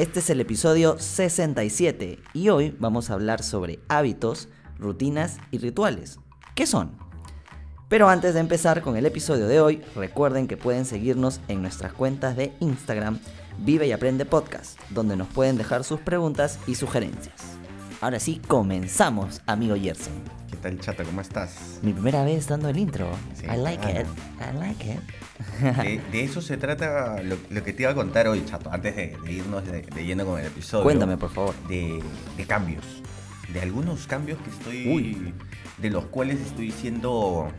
Este es el episodio 67 y hoy vamos a hablar sobre hábitos, rutinas y rituales. ¿Qué son? Pero antes de empezar con el episodio de hoy, recuerden que pueden seguirnos en nuestras cuentas de Instagram Vive y Aprende Podcast, donde nos pueden dejar sus preguntas y sugerencias. Ahora sí, comenzamos, amigo Gerson. ¿Qué tal, chata? ¿Cómo estás? Mi primera vez dando el intro. I like it. I like it. De, eso se trata lo, que te iba a contar hoy, chato, antes de, irnos de, lleno con el episodio. Cuéntame, por favor. De, cambios. De algunos cambios que estoy. De los cuales estoy diciendo.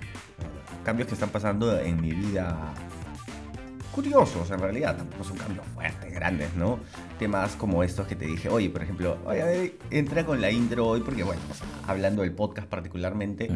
Cambios que están pasando en mi vida curiosos en realidad, tampoco son cambios fuertes, grandes, ¿no? Temas como estos que te dije, oye, por ejemplo, oye, entra con la intro hoy porque, bueno, hablando del podcast particularmente,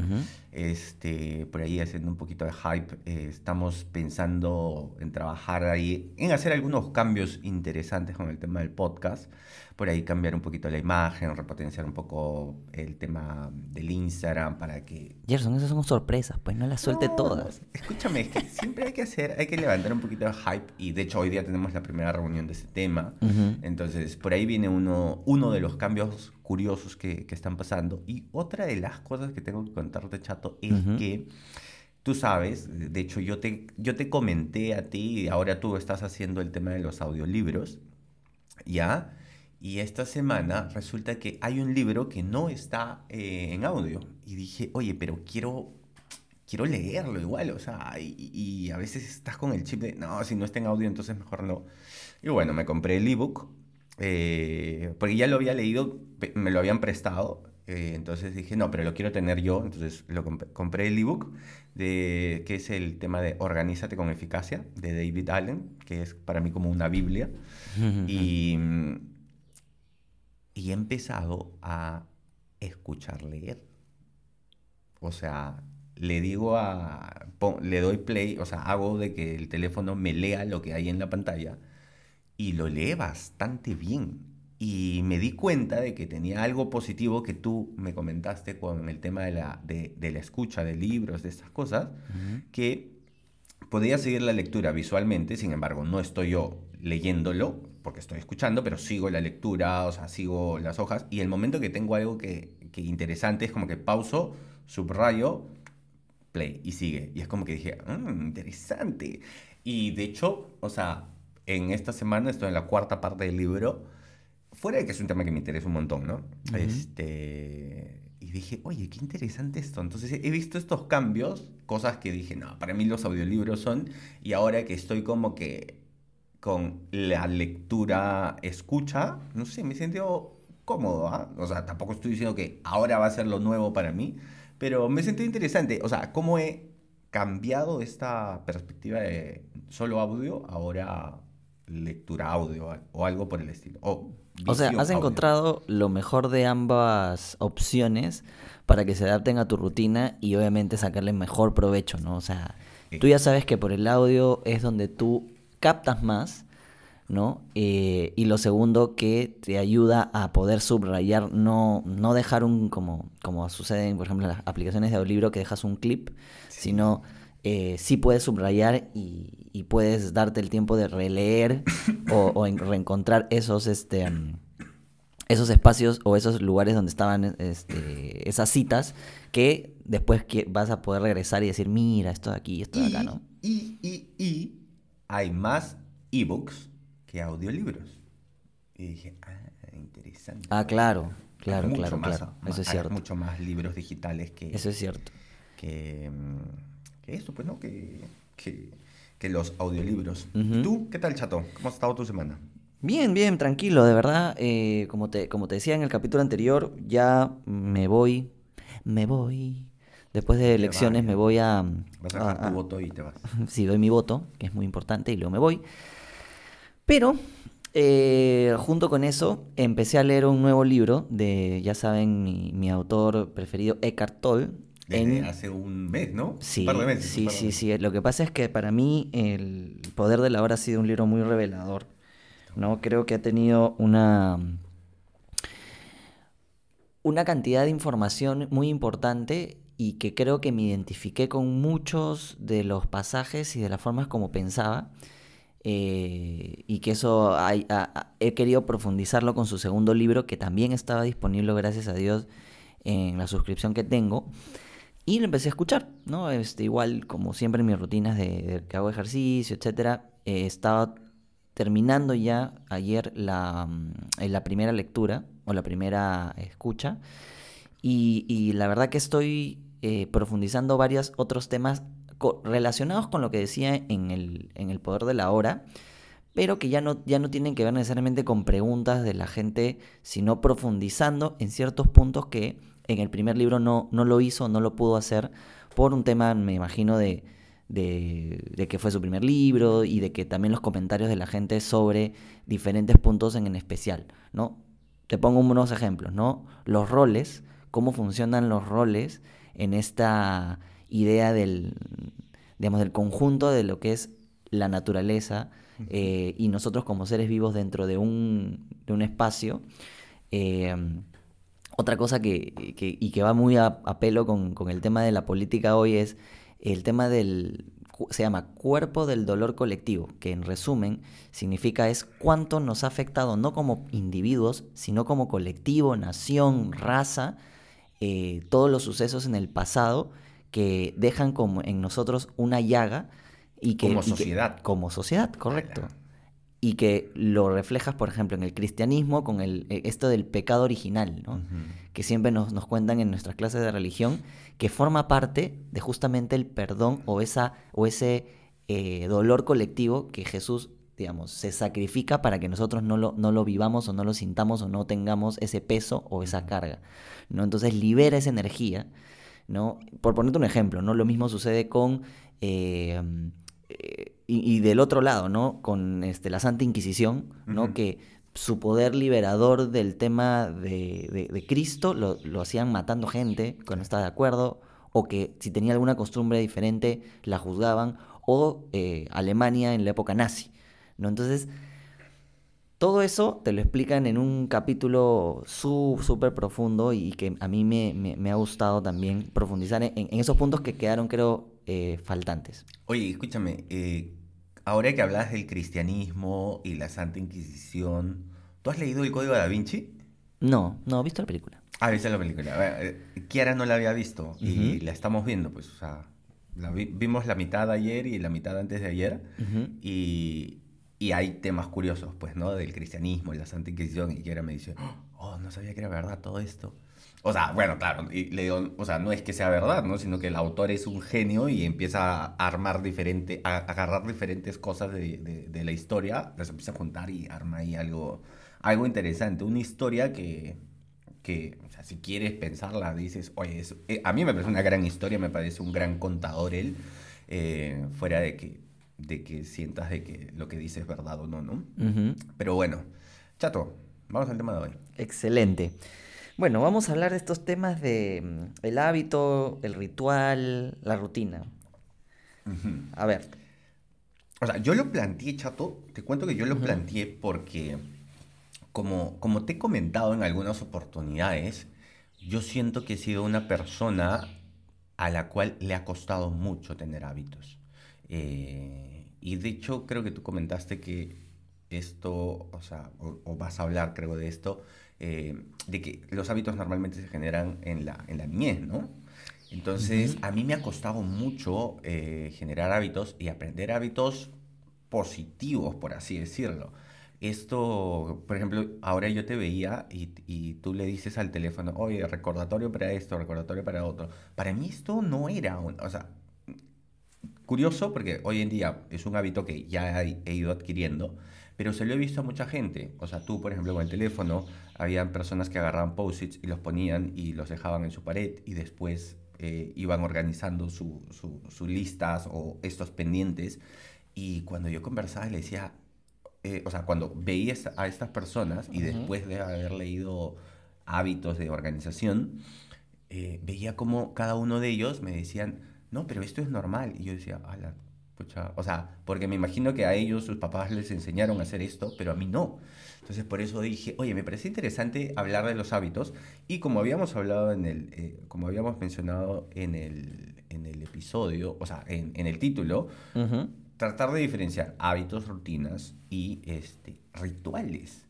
este, por ahí haciendo un poquito de hype, eh, estamos pensando en trabajar ahí, en hacer algunos cambios interesantes con el tema del podcast por ahí cambiar un poquito la imagen, repotenciar un poco el tema del Instagram para que... Gerson, esas son sorpresas, pues no las suelte todas. Escúchame, es que siempre hay que hacer, hay que levantar un poquito de hype y de hecho hoy día tenemos la primera reunión de ese tema. Entonces, por ahí viene uno, uno de los cambios curiosos que, que, están pasando. Y otra de las cosas que tengo que contarte, Chato, es que... Tú sabes, de hecho yo te, yo te comenté a ti y ahora tú estás haciendo el tema de los audiolibros, ¿ya? Y esta semana resulta que hay un libro que no está eh, en audio. Y dije, oye, pero quiero, quiero leerlo igual. O sea, y, a veces estás con el chip de, no, si no está en audio, entonces mejor no. Y bueno, me compré el ebook. Eh, porque ya lo había leído, me lo habían prestado. Eh, entonces dije, no, pero lo quiero tener yo. Entonces lo compré, el ebook, de, que es el tema de Organízate con eficacia, de David Allen, que es para mí como una Biblia. y y he empezado a escuchar leer. O sea, le digo a. le doy play, o sea, hago de que el teléfono me lea lo que hay en la pantalla y lo lee bastante bien. Y me di cuenta de que tenía algo positivo que tú me comentaste con el tema de la, de, la escucha de libros, de estas cosas, que podía seguir la lectura visualmente, sin embargo, no estoy yo leyéndolo, porque estoy escuchando, pero sigo la lectura, o sea, sigo las hojas, y el momento que tengo algo que, que interesante es como que pauso, subrayo, play, y sigue. Y es como que dije, mmm, interesante. Y de hecho, o sea, en esta semana estoy en la cuarta parte del libro, fuera de que es un tema que me interesa un montón, ¿no? Este y dije, oye, qué interesante esto. Entonces he visto estos cambios, cosas que dije, no, para mí los audiolibros son, y ahora que estoy como que con la lectura escucha, no sé, me he sentido cómodo, ¿ah? O sea, tampoco estoy diciendo que ahora va a ser lo nuevo para mí, pero me sentí interesante. O sea, cómo he cambiado esta perspectiva de solo audio, ahora lectura audio o algo por el estilo. O, o sea, has encontrado lo mejor de ambas opciones para que se adapten a tu rutina y obviamente sacarle mejor provecho, ¿no? O sea, tú ya sabes que por el audio es donde tú captas más, ¿no? Eh, y lo segundo, que te ayuda a poder subrayar, no, no dejar un, como, como sucede en, por ejemplo, las aplicaciones de audiolibro, que dejas un clip, sino eh, sí puedes subrayar y, puedes darte el tiempo de releer o, reencontrar esos, este, esos espacios o esos lugares donde estaban este, esas citas que después vas a poder regresar y decir, mira, esto de aquí, esto de acá, ¿no? Y, y, y hay más ebooks que audiolibros. Y dije, ah, interesante. Ah, claro, claro, claro, claro. Eso es cierto. Hay mucho más libros digitales que. Eso es cierto. Que, mm, que esto, pues, ¿no? Que, que, que los audiolibros. ¿Tú qué tal, chato? ¿Cómo ha estado tu semana? Bien, bien, tranquilo, de verdad. Eh, como, te, como te decía en el capítulo anterior, ya me voy, me voy Después de elecciones me voy a... Vas a, tu voto y te vas. Sí, doy mi voto, que es muy importante, y luego me voy. Pero eh, junto con eso, empecé a leer un nuevo libro de, ya saben, mi, mi autor preferido, Eckhart Tolle. Desde en- hace un mes, ¿no? Sí, un par de meses. sí, par de sí, meses. sí. Lo que pasa es que para mí El Poder de la Hora ha sido un libro muy revelador. ¿no? Creo que ha tenido una, una cantidad de información muy importante y que creo que me identifiqué con muchos de los pasajes y de las formas como pensaba. eh, y que eso hay- a- a- he querido profundizarlo con su segundo libro, que también estaba disponible, gracias a Dios, en la suscripción que tengo. Y lo empecé a escuchar, ¿no? Este, igual, como siempre en mis rutinas de, que hago ejercicio, etcétera, eh, estaba terminando ya ayer la, mm, eh, la primera lectura o la primera escucha. Y, la verdad que estoy eh, profundizando varios otros temas relacionados con lo que decía en el, en el poder de la hora, pero que ya no, ya no tienen que ver necesariamente con preguntas de la gente, sino profundizando en ciertos puntos que en el primer libro no, no lo hizo, no lo pudo hacer, por un tema, me imagino, de, de, de que fue su primer libro y de que también los comentarios de la gente sobre diferentes puntos en, en especial, ¿no? Te pongo unos ejemplos, ¿no? Los roles, cómo funcionan los roles en esta idea del, digamos, del conjunto de lo que es la naturaleza eh, y nosotros como seres vivos dentro de un, de un espacio. Eh, otra cosa que, que- y que va muy a, a pelo con, con el tema de la política hoy es el tema del, se llama cuerpo del dolor colectivo, que en resumen significa es cuánto nos ha afectado no como individuos, sino como colectivo, nación, raza, eh, todos los sucesos en el pasado que dejan como en nosotros una llaga y que Como y que- sociedad. como sociedad, correcto. Ala. Y que lo reflejas, por ejemplo, en el cristianismo con el, eh, esto del pecado original, ¿no? Que siempre nos, nos cuentan en nuestras clases de religión, que forma parte de justamente el perdón o, esa, o ese eh, dolor colectivo que Jesús, digamos, se sacrifica para que nosotros no lo, no lo vivamos o no lo sintamos o no tengamos ese peso o esa carga. ¿no? Entonces libera esa energía. ¿no? Por ponerte un ejemplo, ¿no? Lo mismo sucede con... eh, eh, y, y del otro lado, ¿no? Con este, la Santa Inquisición, ¿no? Que su poder liberador del tema de, de- de Cristo lo, lo hacían matando gente que no estaba de acuerdo, o que si tenía alguna costumbre diferente la juzgaban, o eh, Alemania en la época nazi, ¿no? Entonces, todo eso te lo explican en un capítulo súper profundo y que a mí me, me- me ha gustado también profundizar en, en esos puntos que quedaron, creo, eh, faltantes. Oye, escúchame, eh, ahora que hablas del cristianismo y la Santa Inquisición, ¿tú has leído el Código da Vinci? No, no, he visto la película. Ah, viste la película. Ver, eh, Kiara no la había visto y la estamos viendo, pues, o sea, la vi- vimos la mitad ayer y la mitad antes de ayer y, y hay temas curiosos, pues, ¿no? Del cristianismo y la Santa Inquisición y Kiara me dice, oh, no sabía que era verdad todo esto. O sea, bueno, claro, y le digo, o sea, no es que sea verdad, ¿no? Sino que el autor es un genio y empieza a armar diferente, a agarrar diferentes cosas de, de- de la historia, las empieza a juntar y arma ahí algo, algo interesante. Una historia que, que, o sea, si quieres pensarla, dices, oye, es- eh, a mí me parece una gran historia, me parece un gran contador él, eh, fuera de que, de que sientas de que lo que dice es verdad o no, ¿no? Ujú. Pero bueno, chato, vamos al tema de hoy. Excelente. Bueno, vamos a hablar de estos temas de mm, el hábito, el ritual, la rutina. A ver, O sea, yo lo planteé, chato, te cuento que yo lo planteé porque, como, como te he comentado en algunas oportunidades, yo siento que he sido una persona a la cual le ha costado mucho tener hábitos. Eh, y de hecho, creo que tú comentaste que esto, o sea, o, o vas a hablar, creo, de esto, eh, de que los hábitos normalmente se generan en la, en la niñez, ¿no? Entonces, a mí me ha costado mucho eh, generar hábitos y aprender hábitos positivos, por así decirlo. Esto, por ejemplo, ahora yo te veía y, y tú le dices al teléfono, oye, recordatorio para esto, recordatorio para otro. Para mí esto no era, un- o sea, curioso porque hoy en día es un hábito que ya he, he ido adquiriendo, pero se lo he visto a mucha gente. O sea, tú, por ejemplo, con el teléfono, habían personas que agarraban post-its y los ponían y los dejaban en su pared y después eh, iban organizando sus su, sus listas o estos pendientes. Y cuando yo conversaba le decía, eh, o sea, cuando veía a estas personas y después de haber leído hábitos de organización, eh, veía como cada uno de ellos me decían, no, pero esto es normal. Y yo decía, ala, pucha, o sea, porque me imagino que a ellos sus papás les enseñaron a hacer esto, pero a mí no. Entonces por eso dije, oye, me parece interesante hablar de los hábitos y como habíamos hablado en el, eh, como habíamos mencionado en el, en el episodio, o sea, en, en el título, tratar de diferenciar hábitos, rutinas y este, rituales.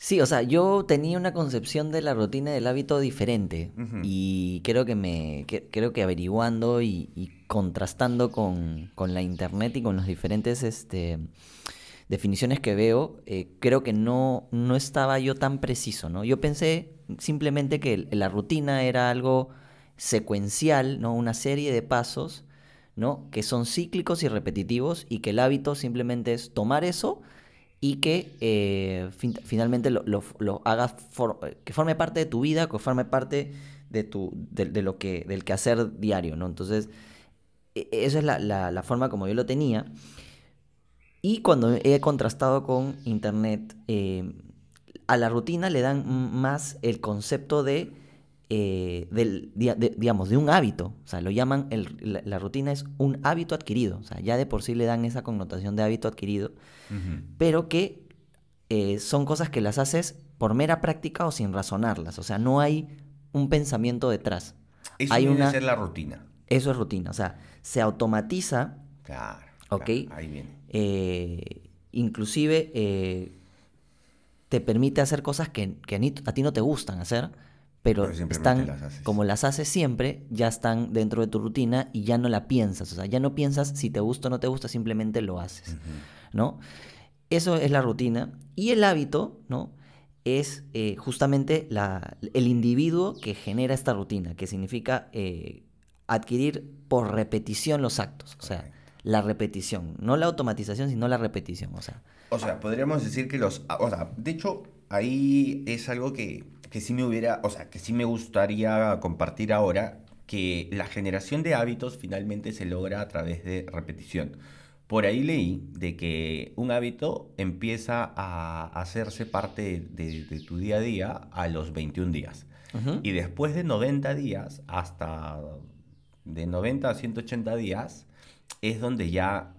Sí, o sea, yo tenía una concepción de la rutina del hábito diferente y creo que me creo que averiguando y, contrastando con, con, la internet y con los diferentes este, definiciones que veo, eh, creo que no, no estaba yo tan preciso, ¿no? Yo pensé simplemente que la rutina era algo secuencial, ¿no? Una serie de pasos, ¿no? Que son cíclicos y repetitivos y que el hábito simplemente es tomar eso y que eh, finalmente lo, hagas, que forme parte de tu vida, que forme parte de, tu, de, lo que, del quehacer diario, ¿no? Entonces, e, esa es la, la forma como yo lo tenía. Y cuando he contrastado con Internet, eh, a la rutina le dan más el concepto de, eh, del, digamos, de un hábito. O sea, lo llaman, la, rutina es un hábito adquirido. O sea, ya de por sí le dan esa connotación de hábito adquirido, pero que eh, son cosas que las haces por mera práctica o sin razonarlas. O sea, no hay un pensamiento detrás. Eso hay una... ser la rutina. Eso es rutina. O sea, se automatiza. Claro. ¿Ok? ahí viene. Eh, inclusive eh, te permite hacer cosas que, a, ti no te gustan hacer, pero, están, como las haces siempre, ya están dentro de tu rutina y ya no la piensas. O sea, ya no piensas si te gusta o no te gusta, simplemente lo haces. ¿No? Eso es la rutina. Y el hábito, ¿no? Es eh, justamente el individuo que genera esta rutina, que significa adquirir por repetición los actos. O sea, la repetición, no la automatización, sino la repetición, o sea. O sea, podríamos decir que los, o sea, de hecho, ahí es algo que, que sí me hubiera, o sea, que sí me gustaría compartir ahora, que la generación de hábitos finalmente se logra a través de repetición. Por ahí leí de que un hábito empieza a hacerse parte de, tu día a día a los 21 días. Y después de 90 días, hasta de 90 a 180 días, es donde ya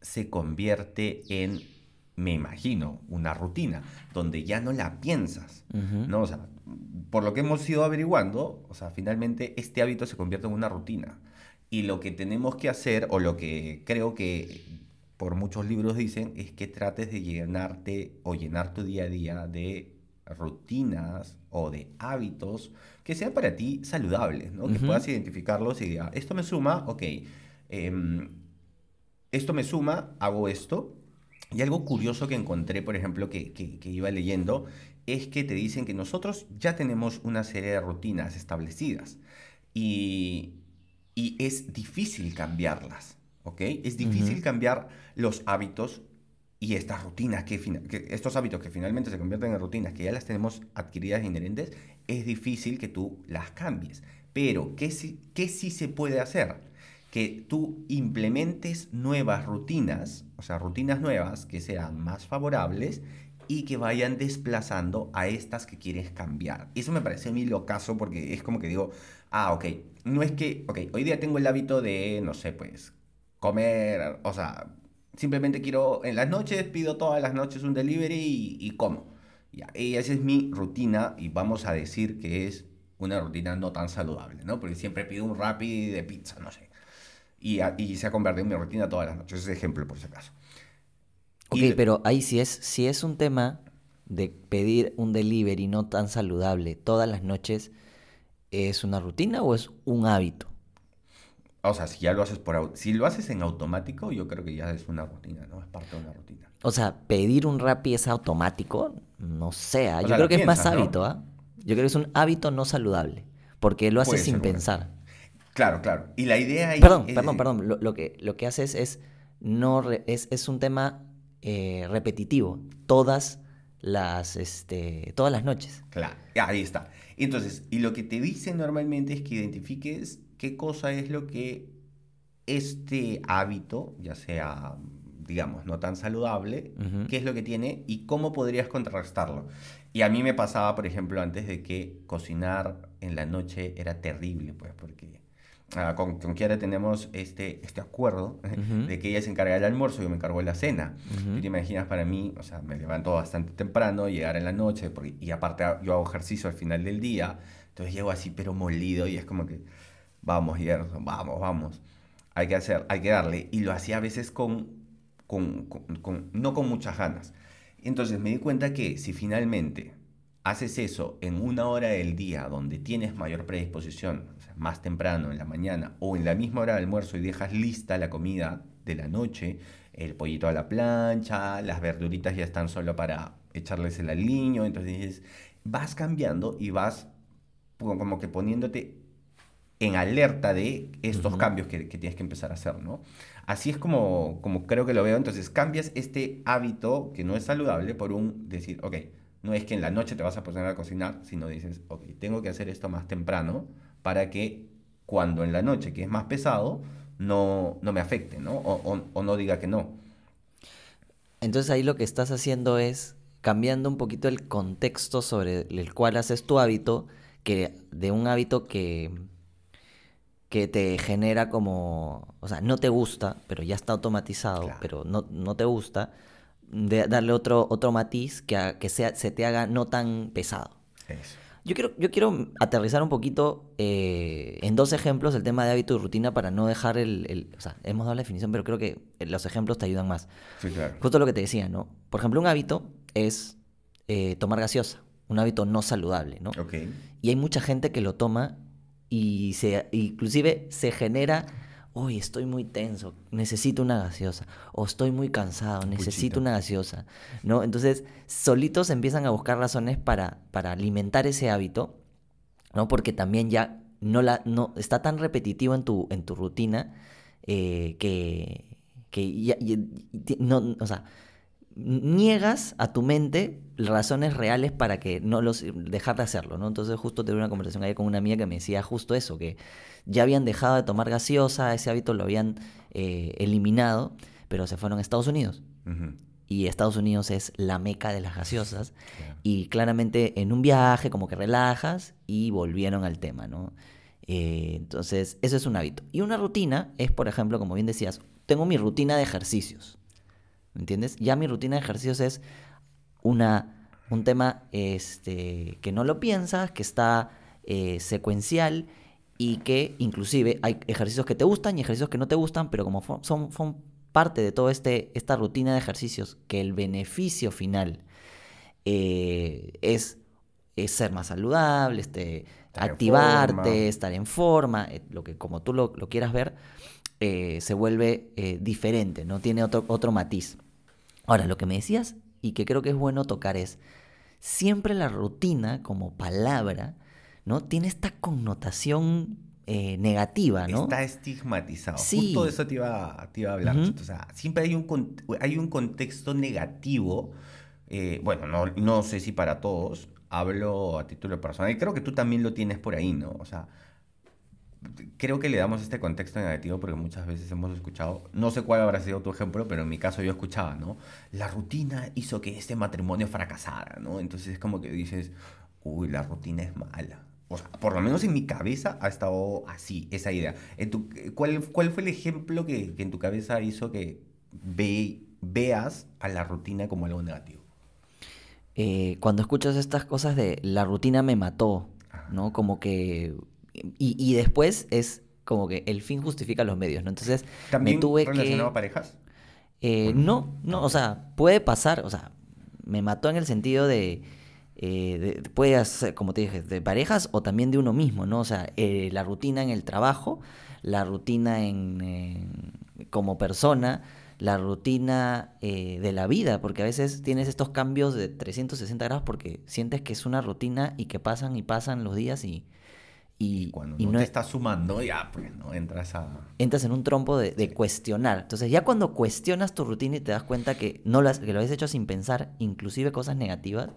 se convierte en, me imagino, una rutina, donde ya no la piensas, ¿no? O sea, por lo que hemos ido averiguando, o sea, finalmente este hábito se convierte en una rutina. Y lo que tenemos que hacer, o lo que creo que por muchos libros dicen, es que trates de llenarte o llenar tu día a día de rutinas o de hábitos que sean para ti saludables, ¿no? Que puedas identificarlos y digas, esto me suma, ok, Em, esto me suma, hago esto. Y algo curioso que encontré, por ejemplo, que, que, iba leyendo, es que te dicen que nosotros ya tenemos una serie de rutinas establecidas y, y es difícil cambiarlas, ¿ok? Es difícil cambiar los hábitos y estas rutinas, que, que, estos hábitos que finalmente se convierten en rutinas, que ya las tenemos adquiridas e inherentes, es difícil que tú las cambies. Pero, ¿qué qué sí se puede hacer? Que tú implementes nuevas rutinas, o sea, rutinas nuevas que sean más favorables y que vayan desplazando a estas que quieres cambiar. Eso me parece a mí lo caso porque es como que digo, ah, ok, no es que, ok, hoy día tengo el hábito de, no sé, pues, comer, o sea, simplemente quiero, en las noches pido todas las noches un delivery y, como. y esa es mi rutina y vamos a decir que es una rutina no tan saludable, ¿no? Porque siempre pido un rapid de pizza, no sé y, se ha convertido en mi rutina todas las noches. Ese ejemplo, por si acaso. Ok, pero ahí sí es, si es un tema de pedir un delivery no tan saludable todas las noches, ¿es una rutina o es un hábito? O sea, si ya lo haces por si lo haces en automático, yo creo que ya es una rutina, ¿no? Es parte de una rutina. O sea, pedir un Rappi es automático, no sé, ¿ah? yo creo que es más hábito, ¿ah? Yo creo que es un hábito no saludable, porque lo haces sin pensar. Claro, claro. Y la idea ahí Perdón, perdón, perdón. Lo, que, lo que haces es, no es, es, un tema eh, repetitivo. Todas las, este, todas las noches. Claro, ahí está. Entonces, y lo que te dicen normalmente es que identifiques qué cosa es lo que este hábito, ya sea digamos, no tan saludable, qué es lo que tiene y cómo podrías contrarrestarlo. Y a mí me pasaba, por ejemplo, antes de que cosinar en la noche era terrible, pues, porque ah, con, con Kiara tenemos este, este acuerdo Ujú. de que ella se encarga del almuerzo y yo me encargo de la cena. Ujú. Tú te imaginas para mí, o sea, me levanto bastante temprano, llegar en la noche, porque- y aparte yo hago ejercicio al final del día, entonces llego así pero molido y es como que, vamos, Gerson, vamos, vamos, hay que hacer, hay que darle. Y lo hacía a veces con, con, con- con- no con muchas ganas. Entonces me di cuenta que si finalmente haces eso en una hora del día donde tienes mayor predisposición, o sea, más temprano, en la mañana, o en la misma hora de almuerzo y dejas lista la comida de la noche, el pollito a la plancha, las verduritas ya están solo para echarles el aliño, entonces dices, vas cambiando y vas como que poniéndote en alerta de estos cambios que, que tienes que empezar a hacer, ¿no? Así es como, como creo que lo veo. Entonces cambias este hábito que no es saludable por un decir, ok, no es que en la noche te vas a poner a cocinar, sino dices, ok, tengo que hacer esto más temprano para que cuando en la noche, que es más pesado, no, no me afecte, ¿no? O, o- o no diga que no. Entonces ahí lo que estás haciendo es cambiando un poquito el contexto sobre el cual haces tu hábito, que de un hábito que, que te genera como, o sea, no te gusta, pero ya está automatizado, Claro. pero no, no te gusta, de darle otro, otro matiz que, que sea, se te haga no tan pesado. Eso. Yo quiero, yo quiero aterrizar un poquito eh, en dos ejemplos el tema de hábito y rutina para no dejar el, el- O sea, hemos dado la definición, pero creo que los ejemplos te ayudan más. Sí, claro. Justo lo que te decía, ¿no? Por ejemplo, un hábito es eh, tomar gaseosa, un hábito no saludable, ¿no? Ok. Y hay mucha gente que lo toma y se, inclusive se genera, hoy estoy muy tenso, necesito una gaseosa, o estoy muy cansado, Un necesito puchito. una gaseosa, ¿no? Entonces, solitos empiezan a buscar razones para, para alimentar ese hábito, ¿no? Porque también ya no la, no, está tan repetitivo en tu, en tu rutina eh, que, que ya, no, o sea, niegas a tu mente razones reales para que no los dejar de hacerlo, ¿no? Entonces justo tuve una conversación ayer con una amiga que me decía justo eso, que ya habían dejado de tomar gaseosa, ese hábito lo habían eh, eliminado, pero se fueron a Estados Unidos. Y Estados Unidos es la meca de las gaseosas. Y claramente en un viaje como que relajas y volvieron al tema, ¿no? Eh, entonces, eso es un hábito. Y una rutina es, por ejemplo, como bien decías, tengo mi rutina de ejercicios. ¿Me entiendes? Ya mi rutina de ejercicios es una, un tema este, que no lo piensas, que está eh, secuencial y que inclusive hay ejercicios que te gustan y ejercicios que no te gustan, pero como son, son parte de toda este, esta rutina de ejercicios, que el beneficio final eh, es, es ser más saludable, este, Estar activarte, estar en forma, eh, lo que como tú lo, lo quieras ver, eh, se vuelve diferente, ¿no? Tiene otro, otro matiz. Ahora, lo que me decías y que creo que es bueno tocar es, siempre la rutina como palabra, ¿no? Tiene esta connotación eh, negativa, ¿no? Está estigmatizado. Sí. Justo de eso te iba, te iba a hablar. O sea, siempre hay un, hay un contexto negativo. eh, bueno, no, no sé si para todos. Hablo a título personal. Y creo que tú también lo tienes por ahí, ¿no? O sea, creo que le damos este contexto negativo porque muchas veces hemos escuchado, no sé cuál habrá sido tu ejemplo, pero en mi caso yo escuchaba, ¿no? La rutina hizo que este matrimonio fracasara, ¿no? Entonces es como que dices, uy, la rutina es mala. O sea, por lo menos en mi cabeza ha estado así, esa idea. En tu, ¿cuál, ¿Cuál fue el ejemplo que, que en tu cabeza hizo que ve- veas a la rutina como algo negativo? eh, cuando escuchas estas cosas de la rutina me mató, ¿no? Como que... Y, y después es como que el fin justifica los medios, ¿no? Entonces ¿También me tuve relacionado que... a parejas? Eh, no, no, o sea, puede pasar, o sea, me mató en el sentido de, eh, de- puede ser, como te dije, de parejas o también de uno mismo, ¿no? O sea, eh, la rutina en el trabajo, la rutina en, en- como persona, la rutina eh, de la vida, porque a veces tienes estos cambios de 360 grados porque sientes que es una rutina y que pasan y pasan los días y, y, Cuando y no, no te es- estás sumando, ya, pues, ¿no? Entras a... entras en un trompo de, de cuestionar. Entonces, ya cuando cuestionas tu rutina y te das cuenta que, no lo has- que lo habías hecho sin pensar, inclusive cosas negativas,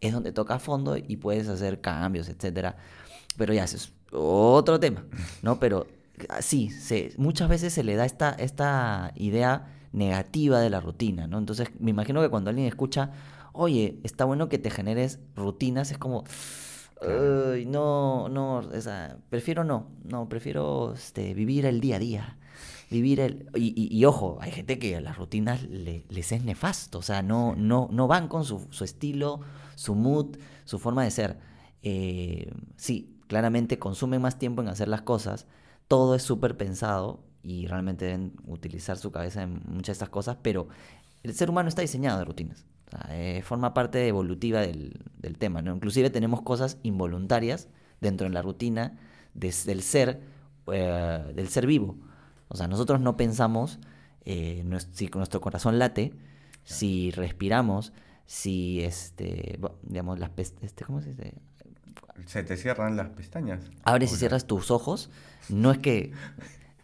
es donde toca fondo y puedes hacer cambios, etcétera. Pero ya, ese es otro tema, ¿no? Pero sí, se, muchas veces se le da esta, esta idea negativa de la rutina, ¿no? Entonces, me imagino que cuando alguien escucha, oye, está bueno que te generes rutinas, es como, "Ay, no, no, o sea, prefiero no, no, prefiero este, vivir el día a día. Vivir el... Y, y- y ojo, hay gente que a las rutinas le- les es nefasto, o sea, no, no, no van con su, su estilo, su mood, su forma de ser. Eh, sí, claramente consumen más tiempo en hacer las cosas, todo es súper pensado y realmente deben utilizar su cabeza en muchas de estas cosas, pero el ser humano está diseñado de rutinas. O sea, eh, forma parte evolutiva del, del tema, ¿no? Inclusive tenemos cosas involuntarias dentro de la rutina des- del ser, eh, del ser vivo. O sea, nosotros no pensamos eh, si nuestro corazón late, si respiramos, si este, digamos, las este, ¿cómo se dice? Se te cierran las pestañas. Abres y cierras tus ojos, no es que...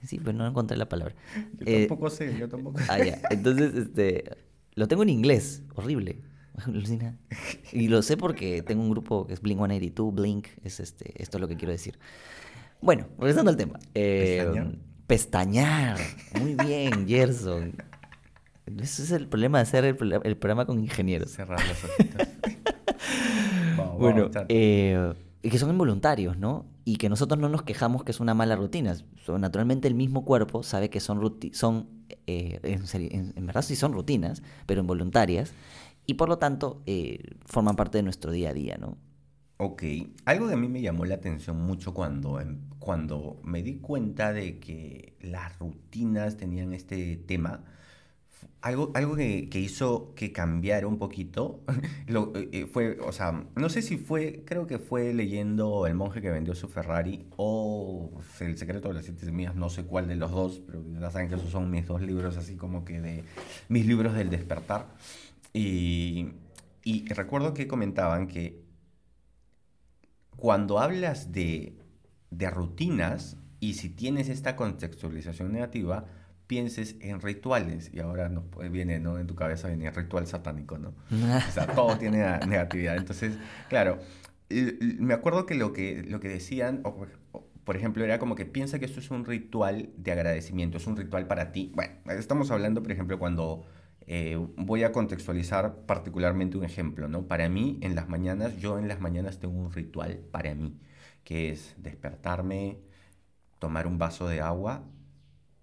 Sí, pero no encontré la palabra. Yo Eh, tampoco sé, yo tampoco sé. Ah, ya. Entonces, este, lo tengo en inglés, horrible. Y lo sé porque tengo un grupo que es Blink 182, Blink, es este, esto es lo que quiero decir. Bueno, regresando al tema. Eh, Pestañear. pestañear. Muy bien, Gerson. Ese es el problema de hacer el, pro- el programa con ingenieros. Cerrar las ojitos. Vamos, Bueno, vamos, eh, y que son involuntarios, ¿no? Y que nosotros no nos quejamos que es una mala rutina. Naturalmente el mismo cuerpo sabe que son, son eh, en, verdad sí son rutinas, pero involuntarias, y por lo tanto eh, forman parte de nuestro día a día, ¿no? Ok, algo que a mí me llamó la atención mucho cuando, em- cuando me di cuenta de que las rutinas tenían este tema, algo, algo que, que hizo que cambiara un poquito, lo, eh, eh, fue, o sea, no sé si fue, creo que fue leyendo El monje que vendió su Ferrari o El secreto de las siete semillas, no sé cuál de los dos, pero ya saben que esos son mis dos libros, así como que de mis libros del despertar. Y, y recuerdo que comentaban que cuando hablas de, de rutinas y si tienes esta contextualización negativa, pienses en rituales. Y ahora nos puede- viene, ¿no? En tu cabeza viene el ritual satánico, ¿no? O sea, todo tiene negatividad. Entonces, claro, me acuerdo que lo que, lo que decían, o, por- o, por ejemplo, era como que piensa que esto es un ritual de agradecimiento, es un ritual para ti. Bueno, estamos hablando, por ejemplo, cuando eh, voy a contextualizar particularmente un ejemplo, ¿no? Para mí, en las mañanas, yo en las mañanas tengo un ritual para mí, que es despertarme, tomar un vaso de agua,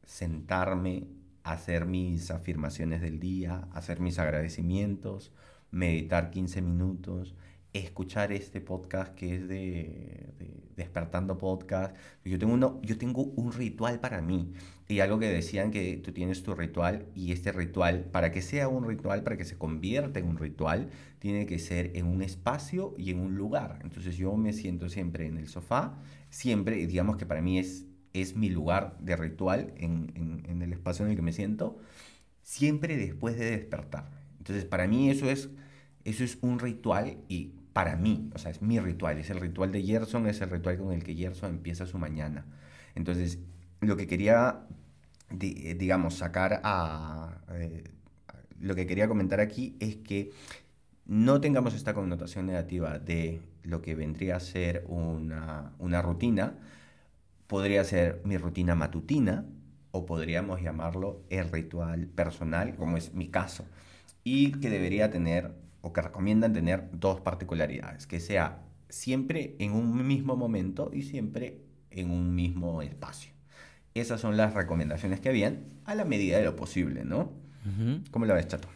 sentarme, hacer mis afirmaciones del día, hacer mis agradecimientos, meditar 15 minutos, escuchar este podcast que es de, de Despertando Podcast. Yo tengo, uno, yo tengo un ritual para mí. Y algo que decían que tú tienes tu ritual y este ritual, para que sea un ritual, para que se convierta en un ritual, tiene que ser en un espacio y en un lugar. Entonces yo me siento siempre en el sofá, siempre, digamos que para mí es, es mi lugar de ritual en, en- el espacio en el que me siento, siempre después de despertar. Entonces para mí eso es, eso es un ritual y para mí, o sea, es mi ritual, es el ritual de Gerson, es el ritual con el que Gerson empieza su mañana. Entonces, lo que quería, eh, digamos, sacar a... eh, lo que quería comentar aquí es que no tengamos esta connotación negativa de lo que vendría a ser una, una rutina. Podría ser mi rutina matutina o podríamos llamarlo el ritual personal, como es mi caso. Y que debería tener, o que recomiendan tener, dos particularidades. Que sea siempre en un mismo momento y siempre en un mismo espacio. Esas son las recomendaciones que habían a la medida de lo posible, ¿no? ¿Cómo lo ves, Chato?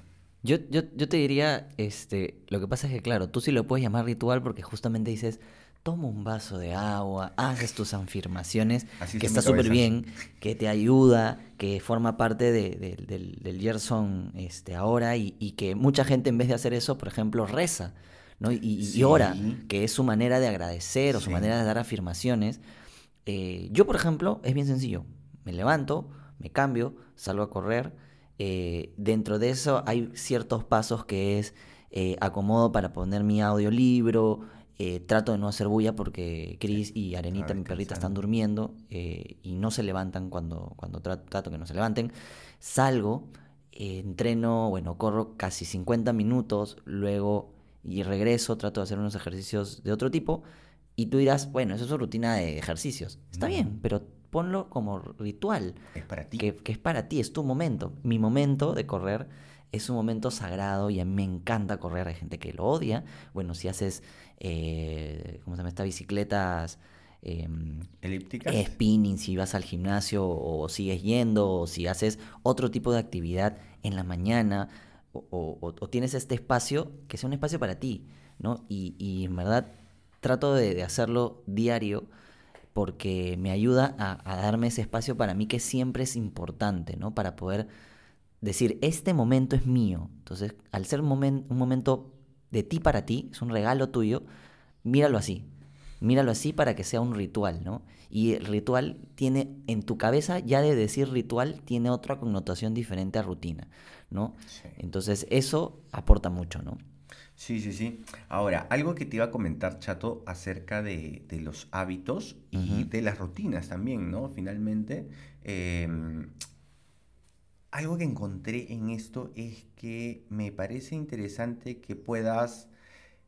Yo, yo, yo te diría, este, lo que pasa es que, claro, tú sí lo puedes llamar ritual porque justamente dices, toma un vaso de agua, haces tus afirmaciones, Así que está súper bien, que te ayuda, que forma parte de- de- del, del Gerson este, ahora y, y que mucha gente en vez de hacer eso, por ejemplo, reza, ¿no? Y, y- y Sí. ora, que es su manera de agradecer o su manera de dar afirmaciones. Eh, yo, por ejemplo, es bien sencillo. Me levanto, me cambio, salgo a correr. eh, dentro de eso hay ciertos pasos que es eh, acomodo para poner mi audiolibro. Eh, trato de no hacer bulla porque Chris y Arenita, mi perrita, están durmiendo eh, y no se levantan cuando, cuando tra- trato que no se levanten. Salgo, eh, entreno, bueno, corro casi 50 minutos, luego y regreso, trato de hacer unos ejercicios de otro tipo. Y tú dirás, bueno, eso es una rutina de ejercicios. Está No. bien, pero ponlo como ritual. Es para ti. Que, que es para ti, es tu momento. Mi momento de correr es un momento sagrado y a mí me encanta correr. Hay gente que lo odia. Bueno, si haces, eh, ¿cómo se llama? Estas bicicletas em, Elípticas. spinning, si vas al gimnasio o sigues yendo, o si haces otro tipo de actividad en la mañana, o, o- o tienes este espacio, que sea un espacio para ti, ¿no? Y, y en verdad trato de, de hacerlo diario porque me ayuda a, a darme ese espacio para mí que siempre es importante, ¿no? Para poder decir, este momento es mío. Entonces, al ser un, momen- un momento de ti para ti, es un regalo tuyo, míralo así. Míralo así para que sea un ritual, ¿no? Y el ritual tiene, en tu cabeza, ya de decir ritual, tiene otra connotación diferente a rutina, ¿no? Sí. Entonces, eso aporta mucho, ¿no? Sí, sí, sí. Ahora, algo que te iba a comentar, Chato, acerca de, de los hábitos y de las rutinas también, ¿no? Finalmente, em, algo que encontré en esto es que me parece interesante que puedas,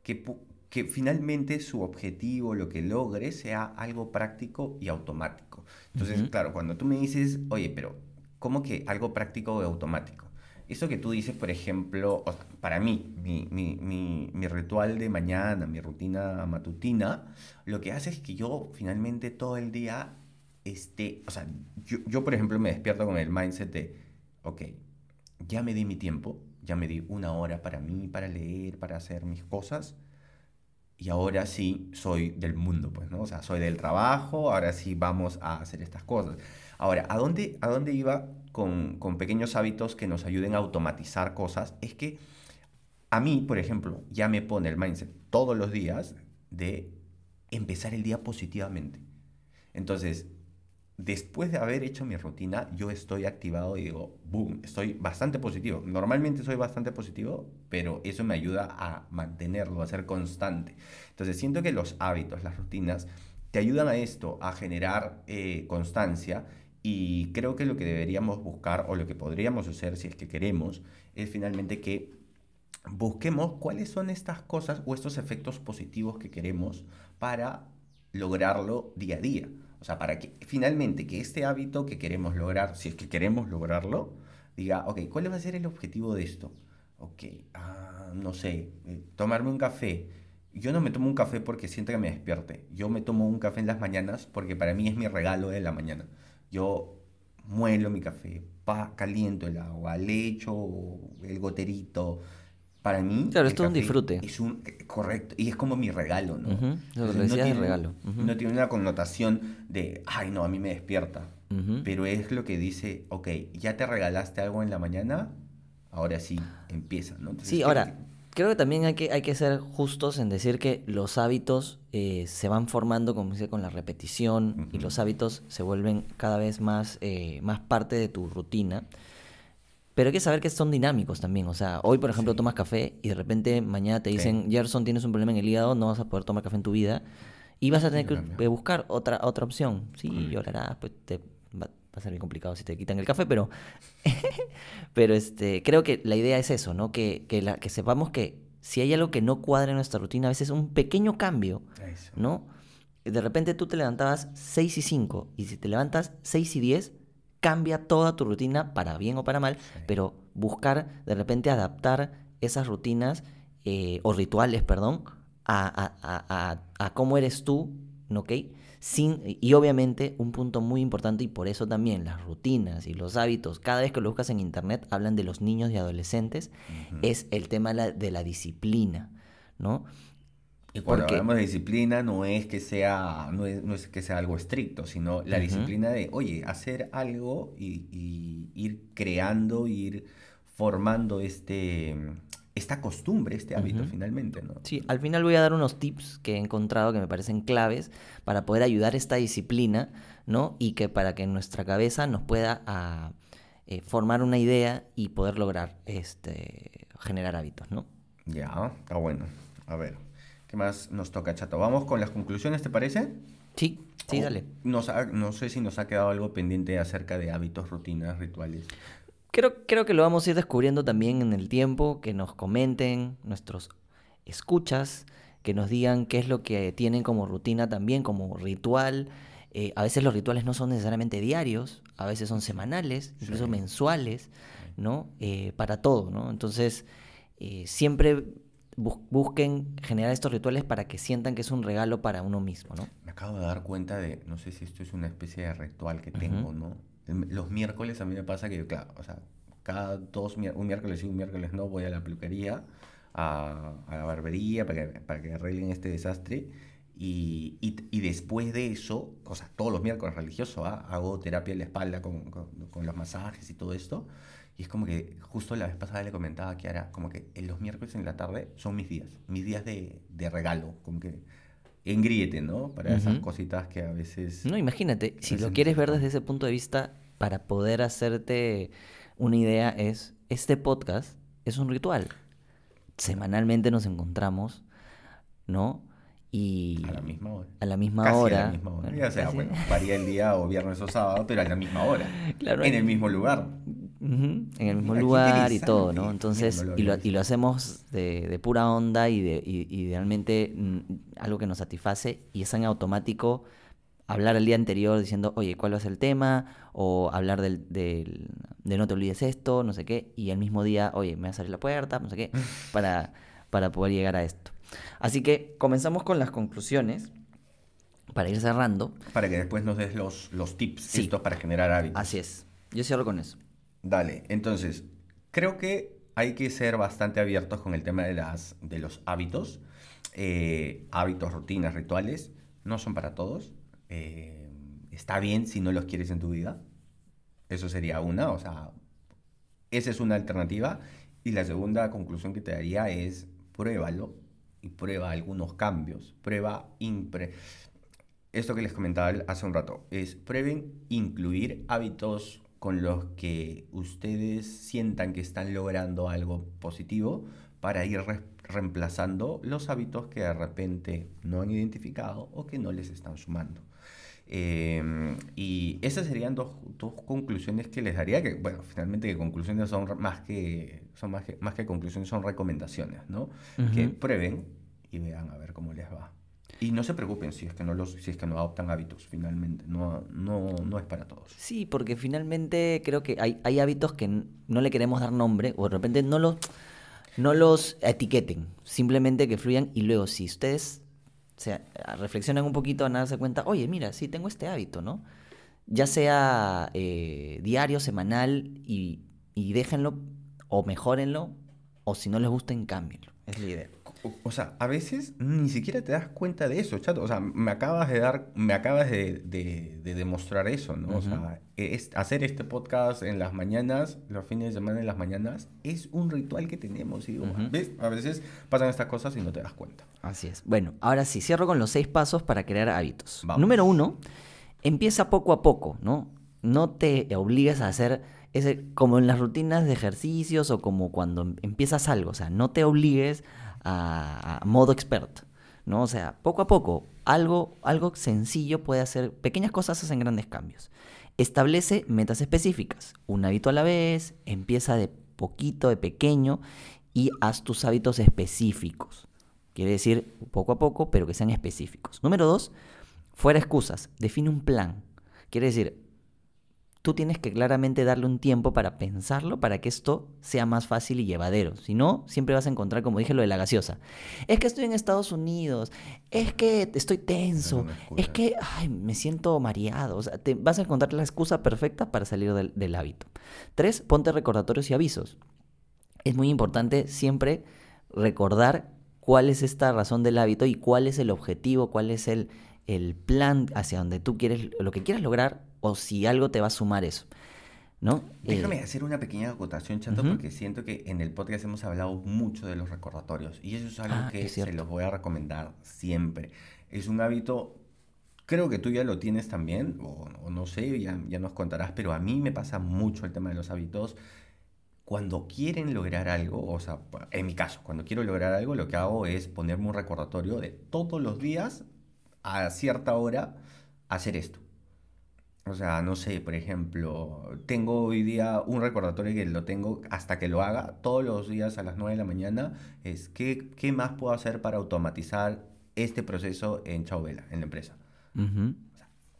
que, que finalmente su objetivo, lo que logres, sea algo práctico y automático. Entonces, Ujú. claro, cuando tú me dices, oye, pero ¿cómo que algo práctico y automático? Eso que tú dices, por ejemplo, o sea, para mí, mi, mi, mi, mi ritual de mañana, mi rutina matutina, lo que hace es que yo finalmente todo el día esté, o sea, yo, yo por ejemplo me despierto con el mindset de, ok, ya me di mi tiempo, ya me di una hora para mí, para leer, para hacer mis cosas, y ahora sí soy del mundo, pues, ¿no? O sea, soy del trabajo, ahora sí vamos a hacer estas cosas. Ahora, ¿a dónde, a dónde iba con, con pequeños hábitos que nos ayuden a automatizar cosas? Es que a mí, por ejemplo, ya me pone el mindset todos los días de empezar el día positivamente. Entonces, después de haber hecho mi rutina, yo estoy activado y digo, boom, estoy bastante positivo. Normalmente soy bastante positivo, pero eso me ayuda a mantenerlo, a ser constante. Entonces, siento que los hábitos, las rutinas, te ayudan a esto, a generar eh, constancia. Y creo que lo que deberíamos buscar o lo que podríamos hacer si es que queremos es finalmente que busquemos cuáles son estas cosas o estos efectos positivos que queremos para lograrlo día a día. O sea, para que finalmente que este hábito que queremos lograr, si es que queremos lograrlo, diga, ok, ¿cuál va a ser el objetivo de esto? Ok, ah, no sé, eh, tomarme un café. Yo no me tomo un café porque siento que me despierte. Yo me tomo un café en las mañanas porque para mí es mi regalo de la mañana. Yo muelo mi café, pa, caliento el agua, le echo el goterito. Para mí, Claro, es el todo un disfrute. Es un, correcto, y es como mi regalo, ¿no? Lo que Entonces, de tiene, regalo, no tiene una connotación de, ay, no, a mí me despierta. Pero es lo que dice, ok, ya te regalaste algo en la mañana, ahora sí, empieza, ¿no? Entonces, Sí, ¿qué- ahora, creo que también hay que, hay que ser justos en decir que los hábitos eh, se van formando, como dice, con la repetición y los hábitos se vuelven cada vez más, eh, más parte de tu rutina. Pero hay que saber que son dinámicos también. O sea, hoy, por ejemplo, Sí. tomas café y de repente mañana te Sí. dicen, Gerson, tienes un problema en el hígado, no vas a poder tomar café en tu vida. Y vas a tener que eh, buscar otra, otra opción. Sí, Correcto. llorarás, pues te va, va a ser bien complicado si te quitan el café, pero, pero este, creo que la idea es eso, ¿no? Que, que, la, que sepamos que si hay algo que no cuadra en nuestra rutina, a veces un pequeño cambio, Eso. ¿no? De repente tú te levantabas 6 y 5 y si te levantas 6 y 10, cambia toda tu rutina para bien o para mal, Sí. pero buscar de repente adaptar esas rutinas eh, o rituales, perdón, a, a- a- a- cómo eres tú, ¿no? ¿ok? Sin, y obviamente un punto muy importante y por eso también las rutinas y los hábitos, cada vez que lo buscas en internet, hablan de los niños y adolescentes, es el tema de la, de la disciplina, ¿no? Y cuando Porque- hablamos de disciplina no es que sea, no es, no es que sea algo estricto, sino la disciplina de, oye, hacer algo y, y ir creando, ir formando este, esta costumbre, este hábito finalmente, ¿no? Sí, al final voy a dar unos tips que he encontrado que me parecen claves para poder ayudar esta disciplina, ¿no? Y que para que nuestra cabeza nos pueda ah, eh, formar una idea y poder lograr este, generar hábitos, ¿no? Ya, está bueno. A ver, ¿qué más nos toca, Chato? Vamos con las conclusiones, ¿te parece? Sí, sí, O dale. nos ha- no sé si nos ha quedado algo pendiente acerca de hábitos, rutinas, rituales. Creo, creo que lo vamos a ir descubriendo también en el tiempo, que nos comenten nuestros escuchas, que nos digan qué es lo que tienen como rutina también, como ritual, Eh, a veces los rituales no son necesariamente diarios, a veces son semanales, incluso mensuales, ¿no? Eh, para todo, ¿no? Entonces, eh, siempre busquen generar estos rituales para que sientan que es un regalo para uno mismo, ¿no? Me acabo de dar cuenta de, no sé si esto es una especie de ritual que tengo, ¿no? El- Los miércoles a mí me pasa que, claro, o sea, cada dos, un miércoles sí, un miércoles no, voy a la peluquería, a, a la barbería, para que, para que arreglen este desastre. Y, y, y después de eso, o sea, todos los miércoles religioso, ¿ah? hago terapia de la espalda con, con, con los masajes y todo esto. Y es como que justo la vez pasada le comentaba a Kiara, como que en los miércoles en la tarde son mis días, mis días de, de regalo, como que engríete, ¿no? Para esas Ujú. cositas que a veces... No, imagínate, si lo es quieres ver desde ese punto de vista, para poder hacerte una idea es, este podcast es un ritual. Semanalmente nos encontramos, ¿no? Y A la misma hora. a la misma Casi hora. a la misma hora. Bueno, Ya sea, casi. bueno, varía el día o viernes o sábado, pero a la misma hora. Claro, en el mismo lugar. En el mismo Mira, lugar y todo, ¿no? Entonces, y, lo, y hacemos de, de pura onda y, de, y, y realmente mm, algo que nos satisface y es en automático hablar el día anterior diciendo, oye, ¿cuál va a ser el tema? O hablar del, del- de no te olvides esto, no sé qué, y el mismo día, oye, me va a salir la puerta, no sé qué, para, para poder llegar a esto. Así que comenzamos con las conclusiones para ir cerrando. Para que después nos des los, los tips Sí. estos para generar hábitos. Así es. Yo cierro con eso. Dale, entonces, creo que hay que ser bastante abiertos con el tema de, las, de los hábitos. Eh, hábitos, rutinas, rituales, no son para todos. Eh, está bien si no los quieres en tu vida. Eso sería una, o sea, esa es una alternativa. Y la segunda conclusión que te daría es pruébalo y prueba algunos cambios. Prueba esto que les comentaba hace un rato, es prueben incluir hábitos con los que ustedes sientan que están logrando algo positivo para ir re- reemplazando los hábitos que de repente no han identificado o que no les están sumando. Eh, y esas serían dos, dos conclusiones que les daría, que bueno, finalmente que conclusiones son más que, son más que, más que conclusiones, son recomendaciones, ¿no? Que Ujú. prueben y vean a ver cómo les va. Y no se preocupen si es que no, los, si es que no adoptan hábitos, finalmente. No, no, no es para todos. Sí, porque finalmente creo que hay, hay hábitos que no le queremos dar nombre o de repente no los, no los etiqueten, simplemente que fluyan y luego si ustedes se reflexionan un poquito a darse cuenta, oye, mira, sí tengo este hábito, ¿no? Ya sea eh, diario, semanal y, y déjenlo o mejórenlo o si no les gusta, cámbienlo. Es la idea. O, sea, a veces ni siquiera te das cuenta de eso, chato. O sea, me acabas de dar, me acabas de, de- de demostrar eso, ¿no? O sea, es- hacer este podcast en las mañanas, los fines de semana en las mañanas, es un ritual que tenemos. Y digo. ¿ves? A veces pasan estas cosas y no te das cuenta. Así es. Bueno, ahora sí, cierro con los seis pasos para crear hábitos. Vamos. Número uno, empieza poco a poco, ¿no? No te obligues a hacer ese, como en las rutinas de ejercicios o como cuando em- empiezas algo, o sea, no te obligues a, modo experto, ¿no? O sea, poco a poco, algo, algo sencillo puede hacer, pequeñas cosas hacen grandes cambios. Establece metas específicas, un hábito a la vez, empieza de poquito, de pequeño y haz tus hábitos específicos. Quiere decir poco a poco, pero que sean específicos. Número dos, fuera excusas, define un plan. Quiere decir, tú tienes que claramente darle un tiempo para pensarlo, para que esto sea más fácil y llevadero. Si no, siempre vas a encontrar, como dije, lo de la gaseosa. Es que estoy en Estados Unidos, es que estoy tenso, es que ay, me siento mareado. O sea, te vas a encontrar la excusa perfecta para salir del, del hábito. Tres, ponte recordatorios y avisos. Es muy importante siempre recordar cuál es esta razón del hábito y cuál es el objetivo, cuál es el, el plan hacia donde tú quieres, lo que quieras lograr o si algo te va a sumar eso. ¿No? Déjame Eh, hacer una pequeña acotación, chato, Ujú. porque siento que en el podcast hemos hablado mucho de los recordatorios y eso es algo Ah, que se los voy a recomendar siempre. Es un hábito, creo que tú ya lo tienes también, o, o no sé, ya, ya nos contarás, pero a mí me pasa mucho el tema de los hábitos. Cuando quieren lograr algo, o sea, en mi caso, cuando quiero lograr algo, lo que hago es ponerme un recordatorio de todos los días a cierta hora hacer esto. O sea, no sé, por ejemplo, tengo hoy día un recordatorio que lo tengo hasta que lo haga todos los días a las 9 de la mañana, es ¿qué, qué más puedo hacer para automatizar este proceso en Chauvela, en la empresa? ujú.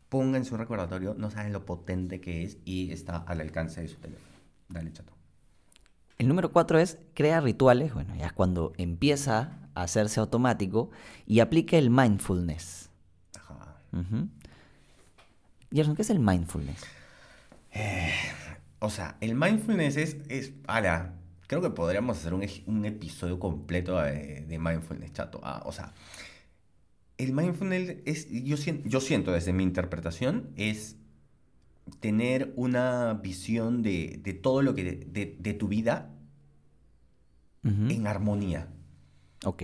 ponga en su recordatorio, no saben lo potente que es y está al alcance de su teléfono. Dale, chato. El número cuatro es crea rituales, bueno, ya es cuando empieza a hacerse automático y aplique el mindfulness. Ajá. Ujú. Gerson, ¿qué es el mindfulness? O sea, el mindfulness es, es ala, creo que podríamos hacer un, un episodio completo de, de mindfulness, chato. Ah, o sea, el mindfulness es, yo, yo siento desde mi interpretación, es tener una visión de, de todo lo que, de, de tu vida en armonía. Ok,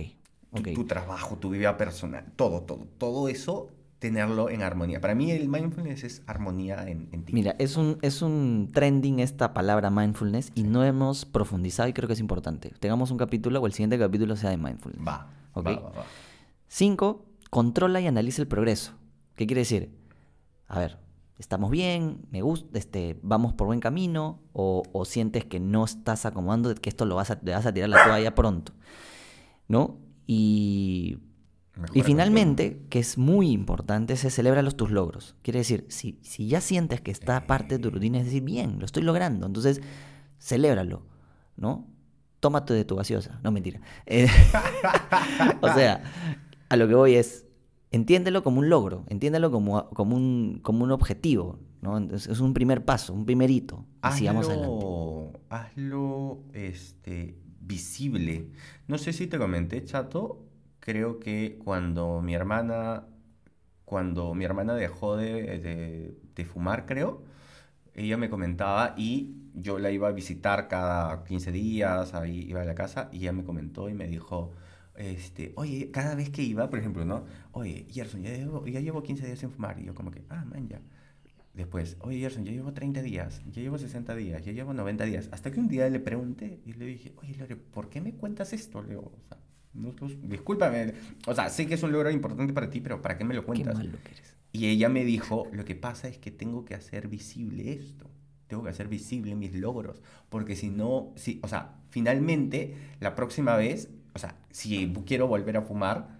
Tu, ok. tu trabajo, tu vida personal, todo, todo, todo eso, tenerlo en armonía. Para mí el mindfulness es armonía en, en ti. Mira, es un, es un trending esta palabra mindfulness y no hemos profundizado y creo que es importante. Tengamos un capítulo o el siguiente capítulo sea de mindfulness. Va, Ok. va, va, va. Cinco, controla y analiza el progreso. ¿Qué quiere decir? A ver, estamos bien, me gusta, este, vamos por buen camino, o, o sientes que no estás acomodando, que esto lo vas a, te vas a tirar la toalla pronto. ¿No? Y, Y finalmente, que es muy importante, se celebra los tus logros. Quiere decir, si, si ya sientes que está parte de tu rutina, es decir, bien, lo estoy logrando, entonces celébralo, ¿no? Tómate de tu gaseosa. No, mentira. Eh, o sea, a lo que voy es, entiéndelo como un logro, entiéndelo como, como, un, como un objetivo, ¿no? Entonces, es un primer paso, un primer hito. Y sigamos adelante. Hazlo, hazlo este, visible. No sé si te comenté, chato. Creo que cuando mi hermana, cuando mi hermana dejó de, de- de fumar, creo, ella me comentaba y yo la iba a visitar cada 15 días, ahí iba a la casa y ella me comentó y me dijo, este, oye, cada vez que iba, por ejemplo, ¿no? Oye, Gerson, ya llevo, ya llevo 15 días sin fumar. Y yo como que, ah, man, ya. Después, oye, Gerson, ya llevo 30 días, ya llevo 60 días, ya llevo 90 días. Hasta que un día le pregunté y le dije, oye, Lore, ¿por qué me cuentas esto? Le digo, o sea, no, pues, discúlpame. O sea, sé que es un logro importante para ti, pero ¿para qué me lo Qué cuentas? malo que eres. Y ella me dijo, lo que pasa es que tengo que hacer visible esto. Tengo que hacer visible mis logros. Porque si no, si, o sea, finalmente, la próxima vez, o sea, si quiero volver a fumar,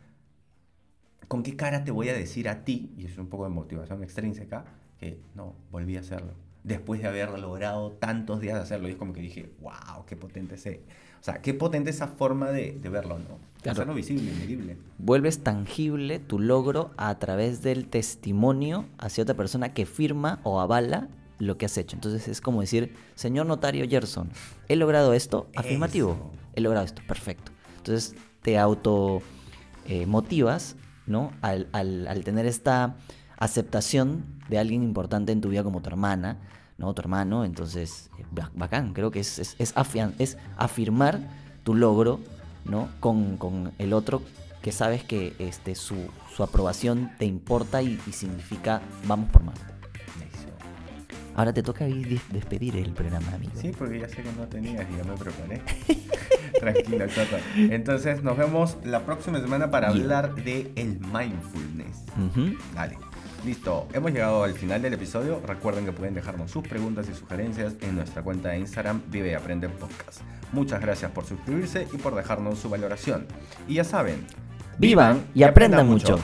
¿con qué cara te voy a decir a ti, y es un poco de motivación extrínseca, que no, volví a hacerlo? Después de haber logrado tantos días de hacerlo. Y es como que dije, wow, qué potente ese. O sea, qué potente esa forma de, de verlo, ¿no? Claro. Hacerlo visible, medible. Vuelves tangible tu logro a través del testimonio hacia otra persona que firma o avala lo que has hecho. Entonces es como decir, señor notario Gerson, he logrado esto, afirmativo. Eso. He logrado esto, perfecto. Entonces te auto eh, motivas, ¿no? Al, al- al tener esta aceptación de alguien importante en tu vida como tu hermana, ¿no? Tu hermano. Entonces, eh, ba- bacán, creo que es, es, es afirmar tu logro, ¿no? Con, con el otro que sabes que este, su, su aprobación te importa y, y significa vamos por más. Ahora te toca ir des- despedir el programa, amigo. Sí, porque ya sé que no tenías y ya me preparé. Tranquilo, chato. Entonces nos vemos la próxima semana para Yeah. hablar de el mindfulness. Dale. Listo, hemos llegado al final del episodio. Recuerden que pueden dejarnos sus preguntas y sugerencias en nuestra cuenta de Instagram Vive y Aprende Podcast. Muchas gracias por suscribirse y por dejarnos su valoración. Y ya saben, Vivan y aprendan mucho.